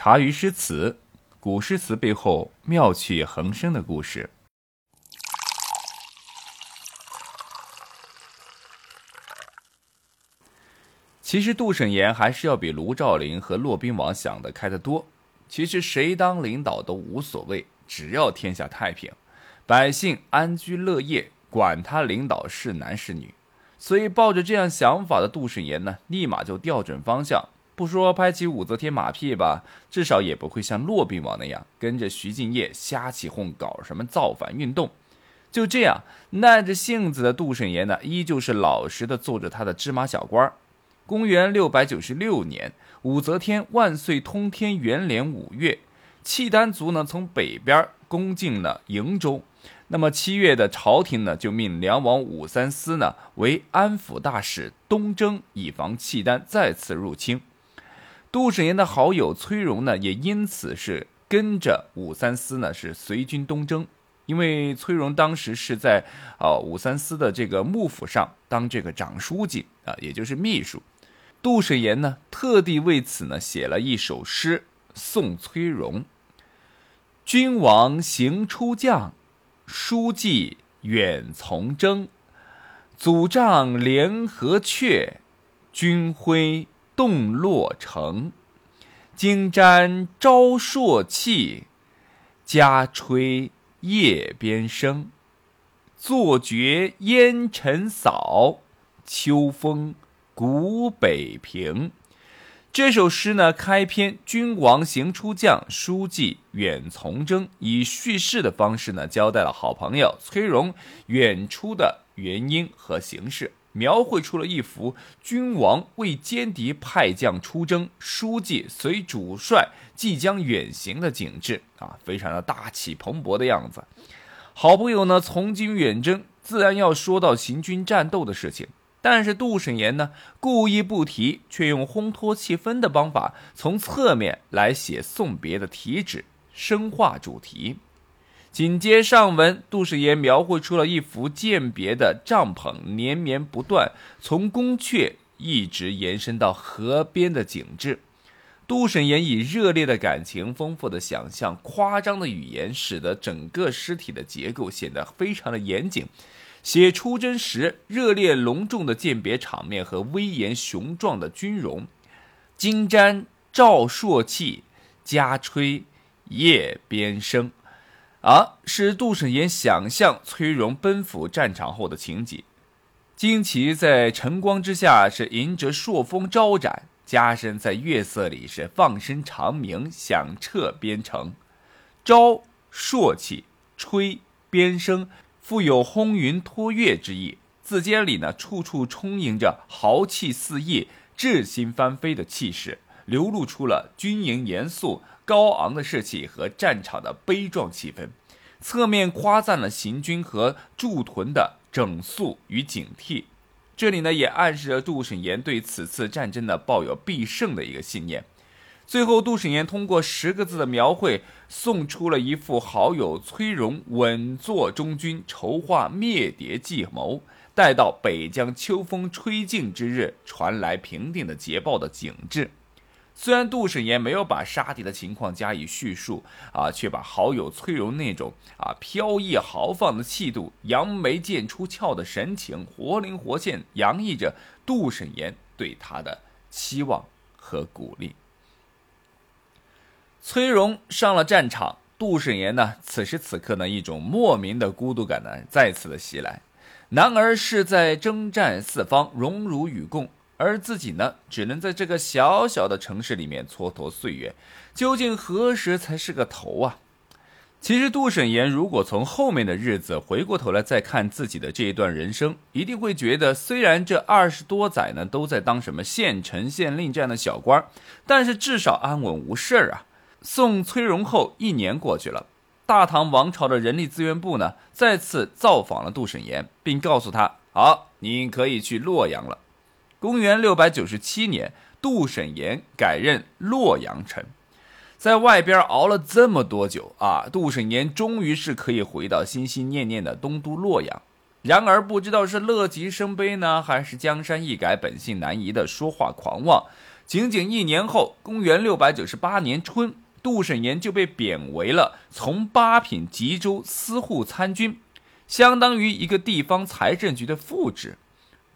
茶余诗词，古诗词背后妙趣横生的故事。其实杜审言还是要比卢照邻和骆宾王想的开得多。其实谁当领导都无所谓，只要天下太平，百姓安居乐业，管他领导是男是女。所以抱着这样想法的杜审言呢，立马就调准方向，不说拍起武则天马屁吧，至少也不会像骆宾王那样跟着徐敬业瞎起哄，搞什么造反运动。就这样耐着性子的杜审言呢，依旧是老实的做着他的芝麻小官儿。公元六百九十六年，武则天万岁通天元年五月，契丹族呢从北边攻进了瀛州。那么七月的朝廷呢，就命梁王武三思呢为安抚大使，东征，以防契丹再次入侵。杜审言的好友崔融呢，也因此是跟着武三思呢是随军东征。因为崔融当时是在啊武三思的这个幕府上当这个长书记啊，也就是秘书。杜审言呢，特地为此呢写了一首诗送崔融：“君王行出将。”书记远从征，祖帐联合阙，军徽动落成。金瞻昭朔气，家吹夜边声。坐觉烟尘扫，秋风古北平。这首诗呢，开篇“君王行出将，书记远从征”，以叙事的方式呢，交代了好朋友崔融远出的原因和形式，描绘出了一幅君王为歼敌派将出征，书记随主帅即将远行的景致啊，非常的大气蓬勃的样子。好朋友呢，从军远征，自然要说到行军战斗的事情。但是杜审言呢，故意不提，却用烘托气氛的方法，从侧面来写送别的题旨，深化主题。紧接上文，杜审言描绘出了一幅饯别的帐篷连绵不断，从宫阙一直延伸到河边的景致。杜审言以热烈的感情、丰富的想象、夸张的语言，使得整个诗体的结构显得非常的严谨。写出征时热烈隆重的鉴别场面和威严雄壮的军容，金毡照朔气，家吹夜边声，啊，是杜审言想象崔融奔赴战场后的情景。旌旗在晨光之下是迎着朔风招展，家声在月色里是放声长鸣，响彻边城。招朔气，吹边声。富有轰云托月之意，字间里呢，处处充盈着豪气四溢、志心翻飞的气势，流露出了军营严肃、高昂的士气和战场的悲壮气氛。侧面夸赞了行军和驻屯的整肃与警惕。这里呢，也暗示着杜审言对此次战争呢抱有必胜的一个信念。最后，杜审言通过十个字的描绘，送出了一副好友崔融稳坐中军、筹划灭谍计谋，待到北疆秋风吹尽之日，传来平定的捷报的景致。虽然杜审言没有把杀敌的情况加以叙述，啊，却把好友崔融那种啊飘逸豪放的气度、扬眉剑出鞘的神情，活灵活现洋溢着杜审言对他的期望和鼓励。崔融上了战场，杜审言呢？此时此刻呢，一种莫名的孤独感呢，再次的袭来。男儿是在征战四方，荣辱与共，而自己呢，只能在这个小小的城市里面蹉跎岁月。究竟何时才是个头啊？其实，杜审言如果从后面的日子回过头来再看自己的这一段人生，一定会觉得，虽然这二十多载呢，都在当什么县城县令这样的小官，但是至少安稳无事儿啊。送崔融后一年过去了，大唐王朝的人力资源部呢再次造访了杜审言，并告诉他：“好，你可以去洛阳了。”公元六百九十七年，杜审言改任洛阳城，在外边熬了这么多久啊，杜审言终于是可以回到心心念念的东都洛阳。然而，不知道是乐极生悲呢，还是江山易改，本性难移的说话狂妄。仅仅一年后，公元六百九十八年春，杜审言就被贬为了从八品吉州司户参军，相当于一个地方财政局的副职。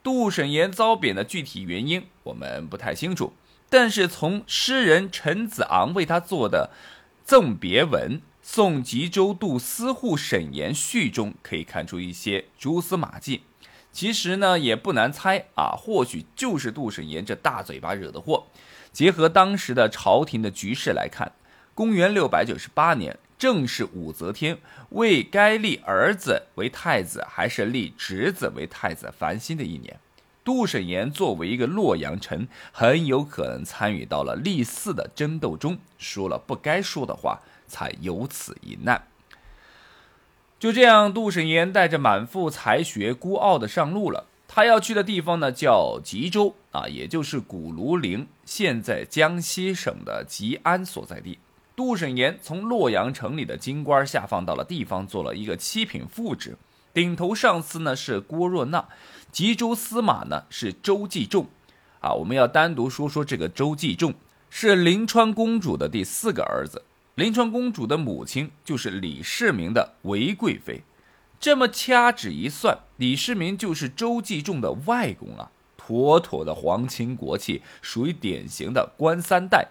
杜审言遭贬的具体原因我们不太清楚，但是从诗人陈子昂为他做的赠别文《送吉州杜司户沈言序》中可以看出一些蛛丝马迹。其实呢，也不难猜啊，或许就是杜审言这大嘴巴惹的祸。结合当时的朝廷的局势来看，公元六百九十八年。正是武则天为该立儿子为太子，还是立侄子为太子烦心的一年。杜审言作为一个洛阳臣，很有可能参与到了立嗣的争斗中，说了不该说的话，才有此一难。就这样，杜审言带着满腹才学，孤傲的上路了。他要去的地方呢，叫吉州啊，也就是古庐陵，现在江西省的吉安所在地。杜审言从洛阳城里的京官下放到了地方，做了一个七品副职。顶头上司呢是郭若纳，吉州司马呢是周继仲。啊，我们要单独说说这个周继仲，是临川公主的第四个儿子。临川公主的母亲就是李世民的韦贵妃。这么掐指一算，李世民就是周继仲的外公啊，妥妥的皇亲国戚，属于典型的官三代。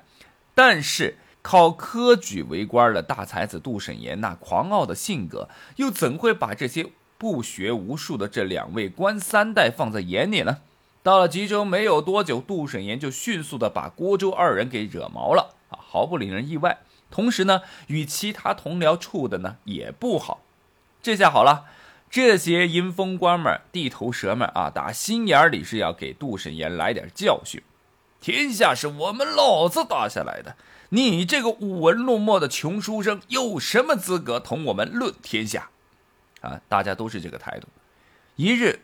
但是。靠科举为官的大才子杜审言，那狂傲的性格，又怎会把这些不学无术的这两位官三代放在眼里呢？到了吉州没有多久，杜审言就迅速的把郭周二人给惹毛了啊，毫不令人意外。同时呢，与其他同僚处的呢也不好。这下好了，这些阴风官们、地头蛇们啊，打心眼里是要给杜审言来点教训。天下是我们老子打下来的。你这个舞文弄墨的穷书生，有什么资格同我们论天下？啊，大家都是这个态度。一日，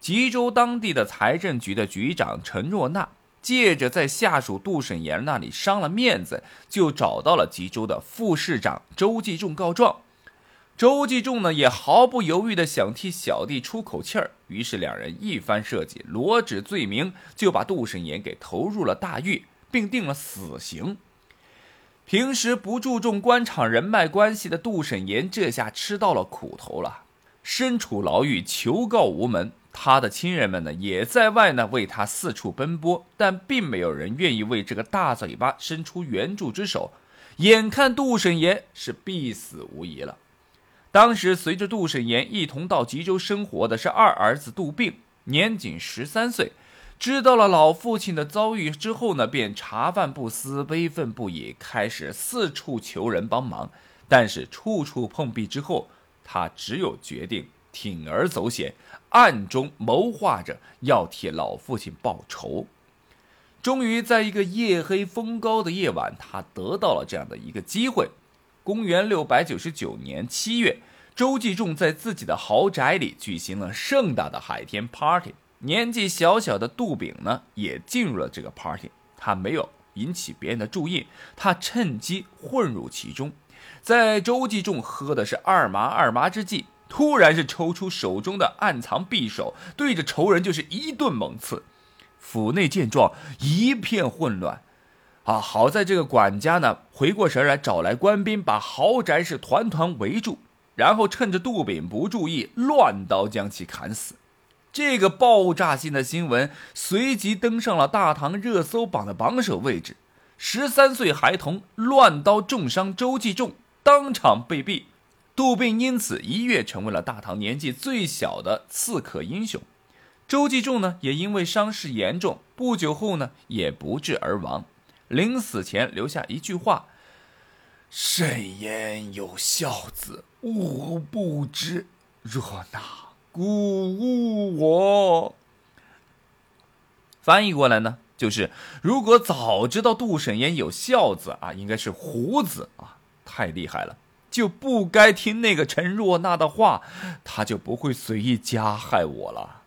吉州当地的财政局的局长陈若纳，借着在下属杜审言那里伤了面子，就找到了吉州的副市长周继仲告状。周继仲呢，也毫不犹豫的想替小弟出口气儿，于是两人一番设计，罗织罪名，就把杜审言给投入了大狱，并定了死刑。平时不注重官场人脉关系的杜审言，这下吃到了苦头了。身处牢狱，求告无门。他的亲人们呢，也在外呢为他四处奔波，但并没有人愿意为这个大嘴巴伸出援助之手。眼看杜审言是必死无疑了。当时随着杜审言一同到吉州生活的是二儿子杜病，年仅十三岁。知道了老父亲的遭遇之后呢，便茶饭不思，悲愤不已，开始四处求人帮忙。但是处处碰壁之后，他只有决定铤而走险，暗中谋划着要替老父亲报仇。终于在一个夜黑风高的夜晚，他得到了这样的一个机会。公元六百九十九年七月，周继仲在自己的豪宅里举行了盛大的海天 party。年纪小小的杜炳呢，也进入了这个 party。他没有引起别人的注意，他趁机混入其中。在周继仲喝的是二麻二麻之际，突然是抽出手中的暗藏匕首，对着仇人就是一顿猛刺。府内见状一片混乱。啊，好在这个管家呢回过神来，找来官兵把豪宅是团团围住，然后趁着杜炳不注意，乱刀将其砍死。这个爆炸性的新闻随即登上了大唐热搜榜的榜首位置。十三岁孩童乱刀重伤周继仲，当场被毙。杜宾因此一跃成为了大唐年纪最小的刺客英雄。周继仲呢，也因为伤势严重，不久后呢，也不治而亡。临死前留下一句话：“慎言有孝子，吾不知。若那。”鼓舞我。翻译过来呢，就是如果早知道杜审言有孝子啊，应该是胡子啊，太厉害了，就不该听那个陈若娜的话，他就不会随意加害我了。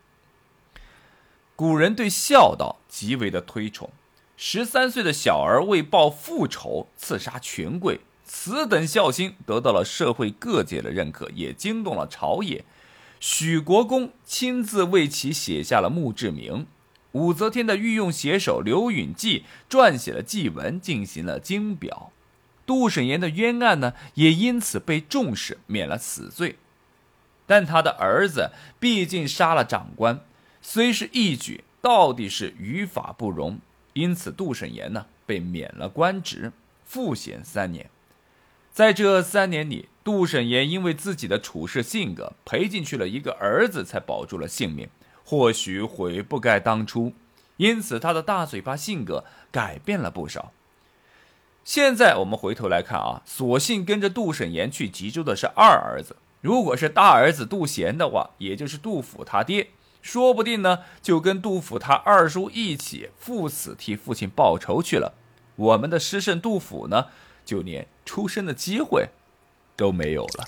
古人对孝道极为的推崇，十三岁的小儿为报父仇刺杀权贵，此等孝心得到了社会各界的认可，也惊动了朝野。许国公亲自为其写下了墓志铭：“武则天的御用写手刘允济撰写了祭文，进行了经表。杜审言的冤案呢，也因此被重视，免了死罪。但他的儿子毕竟杀了长官，虽是义举，到底是于法不容，因此杜审言呢被免了官职，复闲三年。在这三年里，杜审言因为自己的处事性格，赔进去了一个儿子，才保住了性命。或许悔不该当初，因此他的大嘴巴性格改变了不少。现在我们回头来看啊，索性跟着杜审言去吉州的是二儿子。如果是大儿子杜贤的话，也就是杜甫他爹，说不定呢就跟杜甫他二叔一起赴死替父亲报仇去了。我们的诗圣杜甫呢，就连出生的机会都没有了。